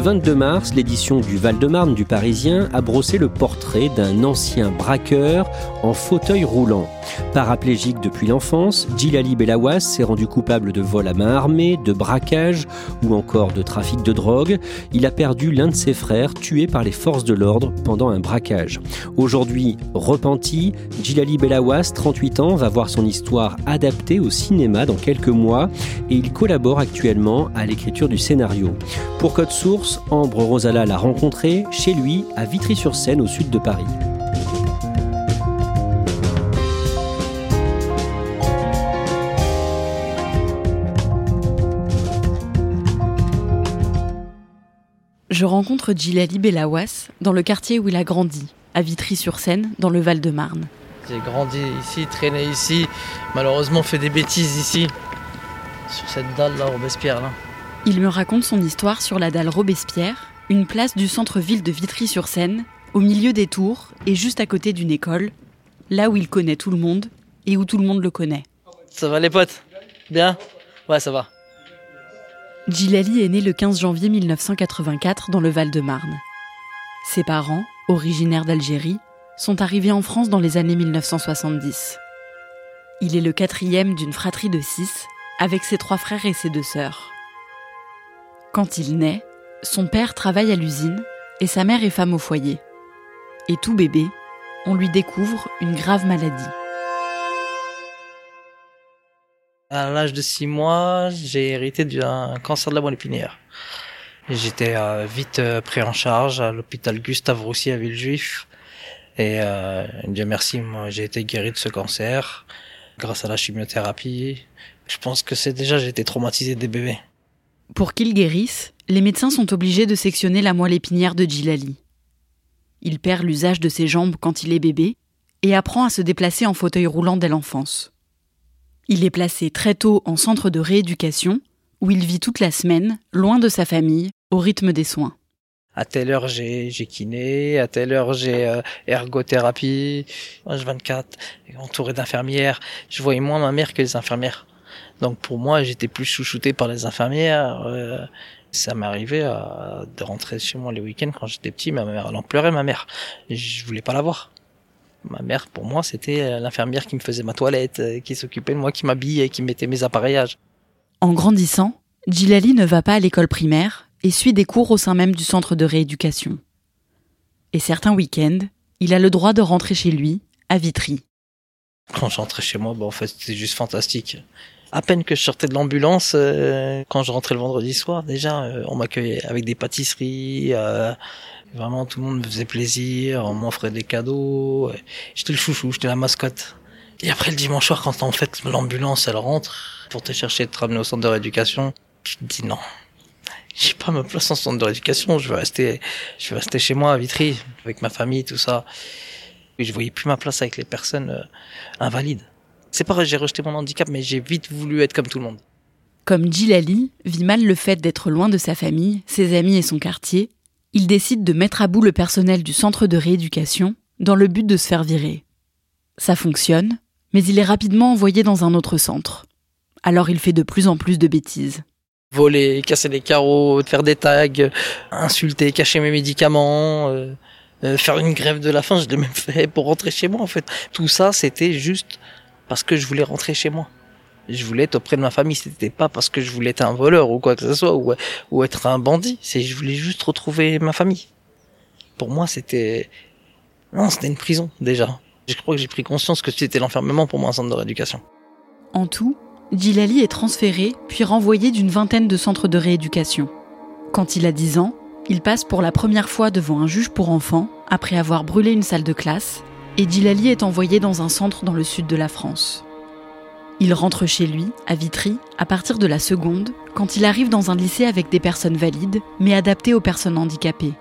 Le 22 mars, l'édition du Val-de-Marne du Parisien a brossé le portrait d'un ancien braqueur en fauteuil roulant. Paraplégique depuis l'enfance, Djilali Belawas s'est rendu coupable de vol à main armée, de braquage ou encore de trafic de drogue. Il a perdu l'un de ses frères tué par les forces de l'ordre pendant un braquage. Aujourd'hui, repenti, Djilali Belawas, 38 ans, va voir son histoire adaptée au cinéma dans quelques mois et il collabore actuellement à l'écriture du scénario. Pour Code Source, Ambre Rosala l'a rencontré chez lui à Vitry-sur-Seine au sud de Paris. Je rencontre Djilali Belawas dans le quartier où il a grandi, à Vitry-sur-Seine, dans le Val-de-Marne. J'ai grandi ici, traîné ici, malheureusement fait des bêtises ici, sur cette dalle là, Robespierre là. Il me raconte son histoire sur la dalle Robespierre, une place du centre-ville de Vitry-sur-Seine, au milieu des tours et juste à côté d'une école, là où il connaît tout le monde et où tout le monde le connaît. Ça va les potes? Bien? Ouais, ça va. Djilali est né le 15 janvier 1984 dans le Val-de-Marne. Ses parents, originaires d'Algérie, sont arrivés en France dans les années 1970. Il est le quatrième d'une fratrie de six, avec ses trois frères et ses deux sœurs. Quand il naît, son père travaille à l'usine et sa mère est femme au foyer. Et tout bébé, on lui découvre une grave maladie. À l'âge de 6 mois, j'ai hérité d'un cancer de la moelle épinière. J'étais euh, vite euh, pris en charge à l'hôpital Gustave Roussy à Villejuif. Et euh, Dieu merci, moi j'ai été guéri de ce cancer grâce à la chimiothérapie. Je pense que c'est déjà j'ai été traumatisé des bébés. Pour qu'il guérisse, les médecins sont obligés de sectionner la moelle épinière de Djilali. Il perd l'usage de ses jambes quand il est bébé et apprend à se déplacer en fauteuil roulant dès l'enfance. Il est placé très tôt en centre de rééducation, où il vit toute la semaine, loin de sa famille, au rythme des soins. À telle heure j'ai j'ai kiné, à telle heure j'ai euh, ergothérapie, H24, entouré d'infirmières. Je voyais moins ma mère que les infirmières. Donc pour moi j'étais plus chouchouté par les infirmières. euh, ça m'arrivait de rentrer chez moi les week-ends quand j'étais petit, ma mère elle pleurait ma mère. Je voulais pas la voir. Ma mère pour moi c'était euh, l'infirmière qui me faisait ma toilette, euh, qui s'occupait de moi, qui m'habillait, qui mettait mes appareillages. En grandissant, Djilali ne va pas à l'école primaire et suit des cours au sein même du centre de rééducation. Et certains week-ends, il a le droit de rentrer chez lui, à Vitry. Quand je rentrais chez moi, bah, en fait, c'était juste fantastique. À peine que je sortais de l'ambulance, euh, quand je rentrais le vendredi soir, déjà, euh, on m'accueillait avec des pâtisseries. euh, vraiment, tout le monde me faisait plaisir. On m'offrait des cadeaux. J'étais le chouchou, j'étais la mascotte. Et après, le dimanche soir, quand en fait l'ambulance, elle rentre pour te chercher, te ramener au centre de rééducation, tu te dis non. J'ai pas ma place en centre de rééducation. Je vais rester, je vais rester chez moi à Vitry, avec ma famille, tout ça. Et je voyais plus ma place avec les personnes euh, invalides. C'est pas que j'ai rejeté mon handicap, mais j'ai vite voulu être comme tout le monde. Comme Djilali vit mal le fait d'être loin de sa famille, ses amis et son quartier, il décide de mettre à bout le personnel du centre de rééducation dans le but de se faire virer. Ça fonctionne, mais il est rapidement envoyé dans un autre centre. Alors il fait de plus en plus de bêtises. Voler, casser les carreaux, faire des tags, insulter, cacher mes médicaments, euh, euh, faire une grève de la faim, je l'ai même fait pour rentrer chez moi en fait. Tout ça, c'était juste parce que je voulais rentrer chez moi. Je voulais être auprès de ma famille, c'était pas parce que je voulais être un voleur ou quoi que ce soit, ou, ou être un bandit, c'est je voulais juste retrouver ma famille. Pour moi, c'était... Non, c'était une prison déjà. Je crois que j'ai pris conscience que c'était l'enfermement pour moi un centre de rééducation. En tout, Djilali est transféré puis renvoyé d'une vingtaine de centres de rééducation. Quand il a 10 ans, il passe pour la première fois devant un juge pour enfants après avoir brûlé une salle de classe et Djilali est envoyé dans un centre dans le sud de la France. Il rentre chez lui, à Vitry, à partir de la seconde, quand il arrive dans un lycée avec des personnes valides, mais adaptées aux personnes handicapées.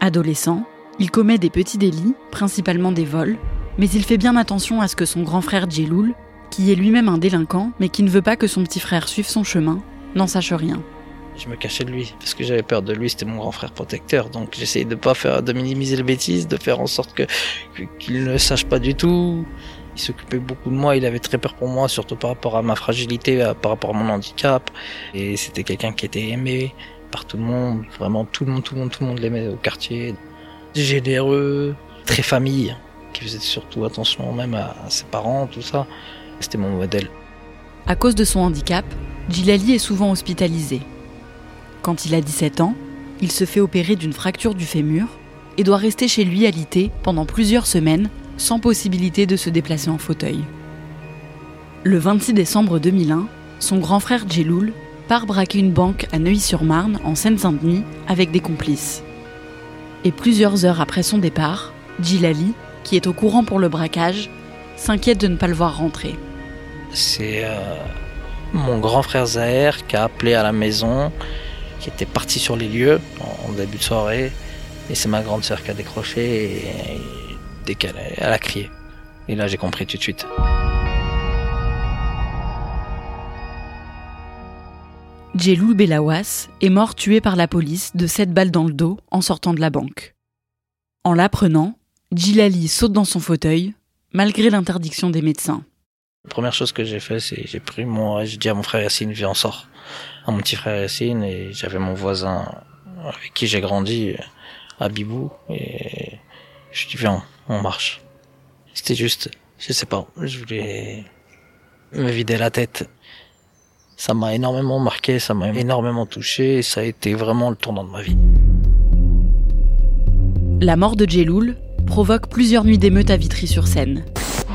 Adolescent, il commet des petits délits, principalement des vols, mais il fait bien attention à ce que son grand frère Djeloul, qui est lui-même un délinquant, mais qui ne veut pas que son petit frère suive son chemin, n'en sache rien. Je me cachais de lui parce que j'avais peur de lui, c'était mon grand frère protecteur. Donc j'essayais de pas faire, de minimiser les bêtises, de faire en sorte que qu'il ne sache pas du tout. Il s'occupait beaucoup de moi, il avait très peur pour moi, surtout par rapport à ma fragilité, par rapport à mon handicap. Et c'était quelqu'un qui était aimé par tout le monde, vraiment tout le monde, tout le monde, tout le monde l'aimait au quartier. Généreux, très famille, qui faisait surtout attention même à ses parents, tout ça. C'était mon modèle. À cause de son handicap, Djilali est souvent hospitalisé. Quand il a 17 ans, il se fait opérer d'une fracture du fémur et doit rester chez lui alité pendant plusieurs semaines sans possibilité de se déplacer en fauteuil. Le 26 décembre 2001, son grand frère Djeloul part braquer une banque à Neuilly-sur-Marne en Seine-Saint-Denis avec des complices. Et plusieurs heures après son départ, Djilali, qui est au courant pour le braquage, s'inquiète de ne pas le voir rentrer. C'est euh, mon grand frère Zahir qui a appelé à la maison, qui était parti sur les lieux en début de soirée, et c'est ma grande sœur qui a décroché et, dès qu'elle elle a crié. Et là j'ai compris tout de suite. Djelou Belawas est mort tué par la police de 7 balles dans le dos en sortant de la banque. En l'apprenant, Djilali saute dans son fauteuil, malgré l'interdiction des médecins. La première chose que j'ai fait, c'est j'ai pris mon, j'ai dit à mon frère Yassine, viens on sort. À mon petit frère Yassine et j'avais mon voisin avec qui j'ai grandi, à Bibou et je dis viens, on marche. C'était juste, je sais pas, je voulais me vider la tête. Ça m'a énormément marqué, ça m'a énormément touché et ça a été vraiment le tournant de ma vie. La mort de Djeloul provoque plusieurs nuits d'émeutes à Vitry-sur-Seine.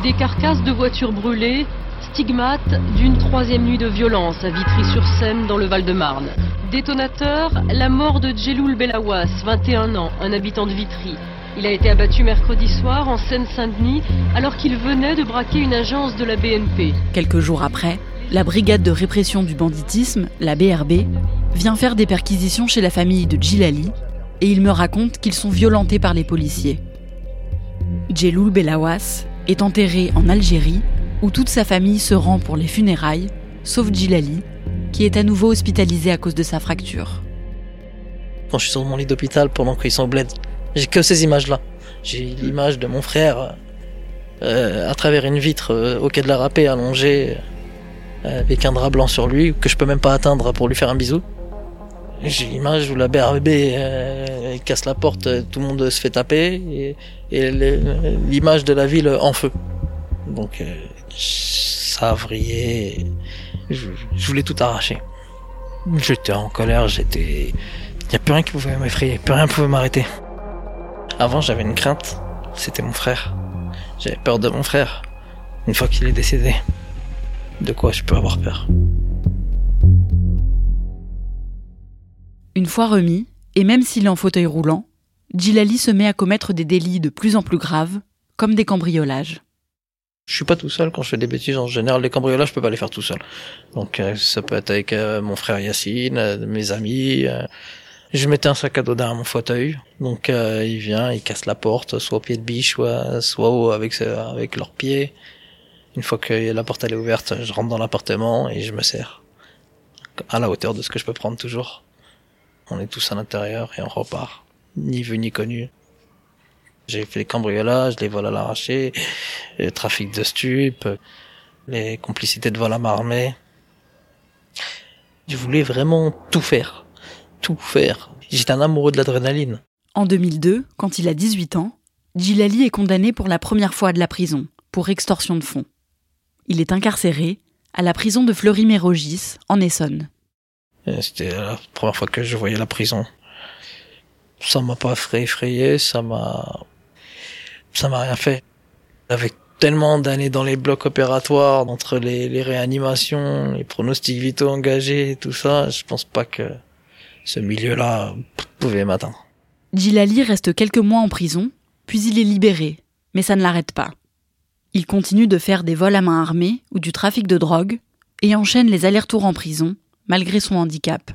Des carcasses de voitures brûlées, stigmates d'une troisième nuit de violence à Vitry-sur-Seine dans le Val-de-Marne. Détonateur, la mort de Djeloul Belawas, 21 ans, un habitant de Vitry. Il a été abattu mercredi soir en Seine-Saint-Denis alors qu'il venait de braquer une agence de la BNP. Quelques jours après, la brigade de répression du banditisme, la BRB, vient faire des perquisitions chez la famille de Djilali et il me raconte qu'ils sont violentés par les policiers. Djeloul Belawas est enterré en Algérie où toute sa famille se rend pour les funérailles, sauf Djilali, qui est à nouveau hospitalisé à cause de sa fracture. Quand je suis sur mon lit d'hôpital pendant qu'ils sont au bled, j'ai que ces images-là. J'ai l'image de mon frère euh, à travers une vitre euh, au quai de la râpée allongé euh, avec un drap blanc sur lui que je peux même pas atteindre pour lui faire un bisou. J'ai l'image où la BRB euh, casse la porte, tout le monde se fait taper et, l'image de la ville en feu. Donc ça a vrillé. Je, voulais tout arracher. J'étais en colère, j'étais... Il n'y a plus rien qui pouvait m'effrayer, plus rien pouvait m'arrêter. Avant j'avais une crainte, c'était mon frère. J'avais peur de mon frère. Une fois qu'il est décédé, de quoi je peux avoir peur? Une fois remis, et même s'il est en fauteuil roulant, Djilali se met à commettre des délits de plus en plus graves, comme des cambriolages. Je suis pas tout seul quand je fais des bêtises. En général, les cambriolages, je peux pas les faire tout seul. Donc, euh, ça peut être avec euh, mon frère Yacine, euh, mes amis. je mettais un sac à dos derrière mon fauteuil. Donc, il vient, il casse la porte, soit au pied de biche, soit, soit avec, avec leurs pieds. Une fois que la porte elle est ouverte, je rentre dans l'appartement et je me sers. À la hauteur de ce que je peux prendre toujours. On est tous à l'intérieur et on repart. Ni vu ni connu. J'ai fait les cambriolages, les vols à l'arraché, le trafic de stupes, les complicités de vol à main armée. Je voulais vraiment tout faire. Tout faire. J'étais un amoureux de l'adrénaline. En 2002, quand il a 18 ans, Gilali est condamné pour la première fois de la prison, pour extorsion de fonds. Il est incarcéré à la prison de Fleury-Mérogis, en Essonne. C'était la première fois que je voyais la prison. Ça m'a pas effrayé, ça m'a, ça m'a rien fait. Avec tellement d'années dans les blocs opératoires, entre les, réanimations, les pronostics vitaux engagés, tout ça, je pense pas que ce milieu-là pouvait m'atteindre. Gilali reste quelques mois en prison, puis il est libéré, mais ça ne l'arrête pas. Il continue de faire des vols à main armée ou du trafic de drogue et enchaîne les allers-retours en prison, malgré son handicap.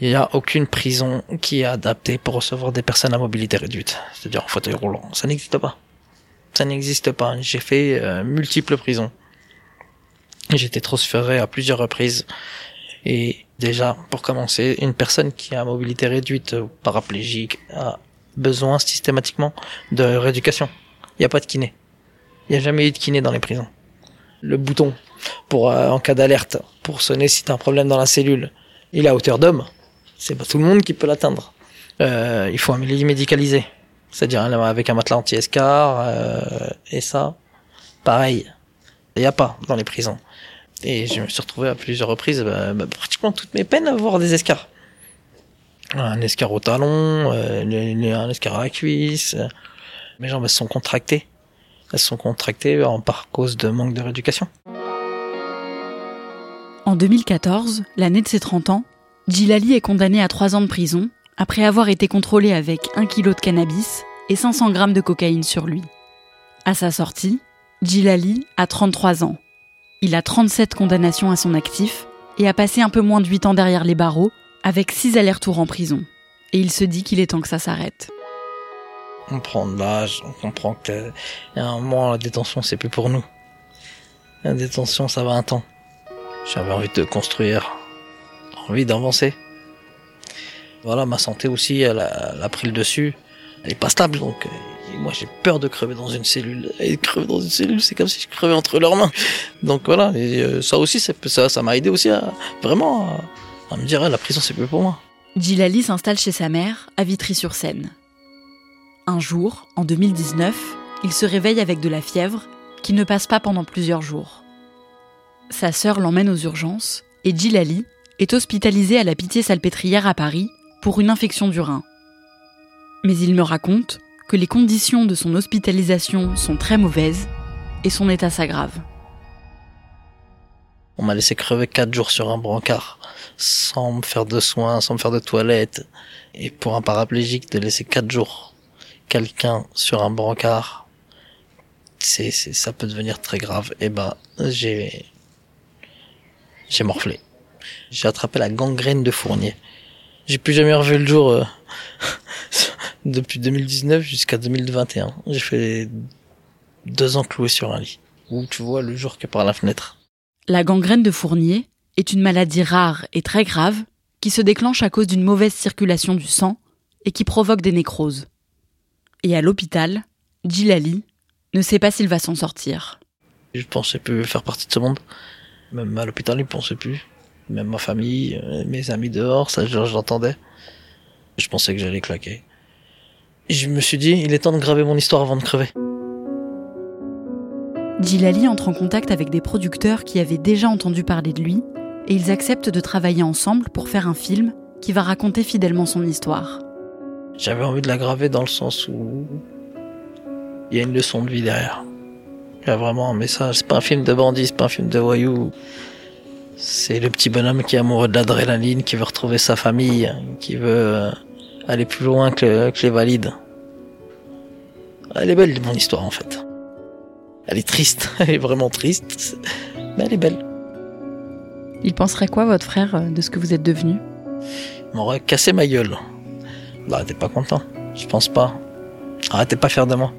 Il n'y a aucune prison qui est adaptée pour recevoir des personnes à mobilité réduite, c'est-à-dire en fauteuil roulant. Ça n'existe pas. Ça n'existe pas. J'ai fait euh, multiples prisons. J'ai été transféré à plusieurs reprises. Et déjà, pour commencer, une personne qui a mobilité réduite ou paraplégique a besoin systématiquement de rééducation. Il n'y a pas de kiné. Il n'y a jamais eu de kiné dans les prisons. Le bouton pour euh, en cas d'alerte, pour sonner si t'as un problème dans la cellule, il est à hauteur d'homme. C'est pas tout le monde qui peut l'atteindre. Euh, il faut un milieu médicalisé, c'est-à-dire avec un matelas anti-escar euh, et ça, pareil. Il n'y a pas dans les prisons. Et je me suis retrouvé à plusieurs reprises, bah, bah, pratiquement toutes mes peines à avoir des escars. Un escar au talon, euh, un escar à la cuisse. Mes jambes elles sont contractées. Elles sont contractées en par cause de manque de rééducation. En 2014, l'année de ses 30 ans, Gilali est condamné à 3 ans de prison après avoir été contrôlé avec 1 kg de cannabis et 500 grammes de cocaïne sur lui. À sa sortie, Gilali a 33 ans. Il a 37 condamnations à son actif et a passé un peu moins de 8 ans derrière les barreaux avec 6 allers-retours en prison. Et il se dit qu'il est temps que ça s'arrête. On prend de l'âge, on comprend que un moment la détention c'est plus pour nous. La détention ça va un temps. J'avais envie de construire, envie d'avancer. Voilà, ma santé aussi, elle a, pris le dessus. Elle est pas stable, donc euh, moi j'ai peur de crever dans une cellule. Et crever dans une cellule, c'est comme si je crevais entre leurs mains. Donc voilà, euh, ça aussi, ça, ça m'a aidé aussi à vraiment à, me dire, ah, la prison c'est plus pour moi. Gilali s'installe chez sa mère, à Vitry-sur-Seine. Un jour, en 2019, il se réveille avec de la fièvre qui ne passe pas pendant plusieurs jours. Sa sœur l'emmène aux urgences et Gilali est hospitalisé à la Pitié-Salpêtrière à Paris pour une infection du rein. Mais il me raconte que les conditions de son hospitalisation sont très mauvaises et son état s'aggrave. On m'a laissé crever quatre jours sur un brancard, sans me faire de soins, sans me faire de toilette. Et pour un paraplégique, de laisser quatre jours quelqu'un sur un brancard, c'est, ça peut devenir très grave. Et ben, j'ai, j'ai morflé. J'ai attrapé la gangrène de Fournier. J'ai plus jamais revu le jour euh, depuis 2019 jusqu'à 2021. J'ai fait deux ans cloué sur un lit. Où tu vois le jour que par la fenêtre. La gangrène de Fournier est une maladie rare et très grave qui se déclenche à cause d'une mauvaise circulation du sang et qui provoque des nécroses. Et à l'hôpital, Gilali ne sait pas s'il va s'en sortir. Je pensais plus faire partie de ce monde. Même à l'hôpital, ils pensaient plus. Même ma famille, euh, mes amis dehors, ça, je l'entendais. Je pensais que j'allais claquer. je me suis dit, il est temps de graver mon histoire avant de crever. Gilali entre en contact avec des producteurs qui avaient déjà entendu parler de lui et ils acceptent de travailler ensemble pour faire un film qui va raconter fidèlement son histoire. J'avais envie de la graver dans le sens où il y a une leçon de vie derrière. Il y a vraiment un message. C'est pas un film de bandit, c'est pas un film de voyou. C'est le petit bonhomme qui est amoureux de l'adrénaline, qui veut retrouver sa famille, qui veut euh, aller plus loin que, les valides. Elle est belle, mon histoire, en fait. Elle est triste, elle est vraiment triste, mais elle est belle. Il penserait quoi, votre frère, de ce que vous êtes devenu? Il m'aurait cassé ma gueule. Bah, t'es pas content. Je pense pas. Arrêtez pas fier de moi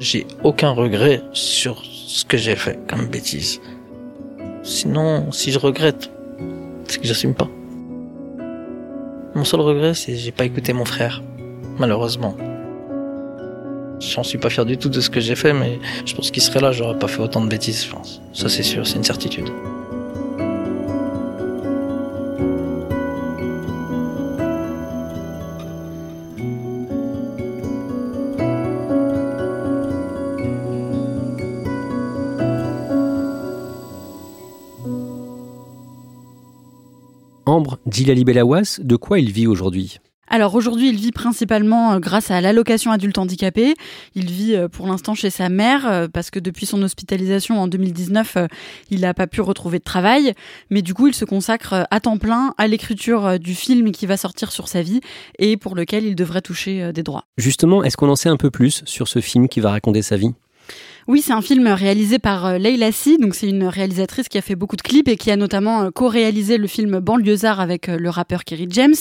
j'ai aucun regret sur ce que j'ai fait comme bêtise. Sinon, si je regrette, c'est que j'assume pas. Mon seul regret, c'est que j'ai pas écouté mon frère, malheureusement. J'en suis pas fier du tout de ce que j'ai fait, mais je pense qu'il serait là, j'aurais pas fait autant de bêtises, je pense. Ça c'est sûr, c'est une certitude. Ambre, Djilali Belawas, de quoi il vit aujourd'hui? Alors aujourd'hui, il vit principalement euh, grâce à l'allocation adulte handicapé. Il vit euh, pour l'instant chez sa mère euh, parce que depuis son hospitalisation en 2019, il n'a pas pu retrouver de travail. Mais du coup, il se consacre à temps plein à l'écriture du film qui va sortir sur sa vie et pour lequel il devrait toucher des droits. Justement, est-ce qu'on en sait un peu plus sur ce film qui va raconter sa vie? Oui, c'est un film réalisé par euh, Leila Si, donc c'est une réalisatrice qui a fait beaucoup de clips et qui a notamment euh, co-réalisé le film Banlieusard avec euh, le rappeur Kerry James.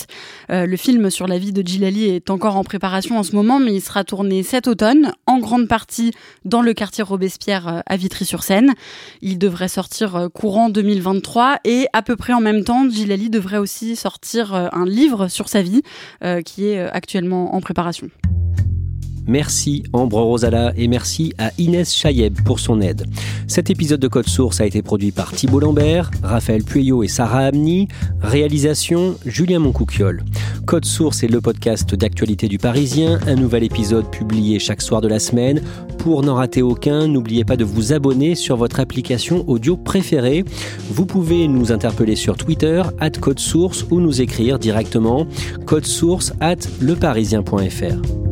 le film sur la vie de Gilali est encore en préparation en ce moment, mais il sera tourné cet automne, en grande partie dans le quartier Robespierre à Vitry-sur-Seine. Il devrait sortir courant 2023 et à peu près en même temps, Gilali devrait aussi sortir un livre sur sa vie qui est actuellement en préparation. Merci Ambre Rosala et merci à Inès Chayeb pour son aide. Cet épisode de Code Source a été produit par Thibault Lambert, Raphaël Pueyo et Sarah Amni. Réalisation Julien Moncouquiol. Code Source est le podcast d'actualité du Parisien, un nouvel épisode publié chaque soir de la semaine. Pour n'en rater aucun, n'oubliez pas de vous abonner sur votre application audio préférée. Vous pouvez nous interpeller sur Twitter, at Code Source, ou nous écrire directement code source at leparisien.fr.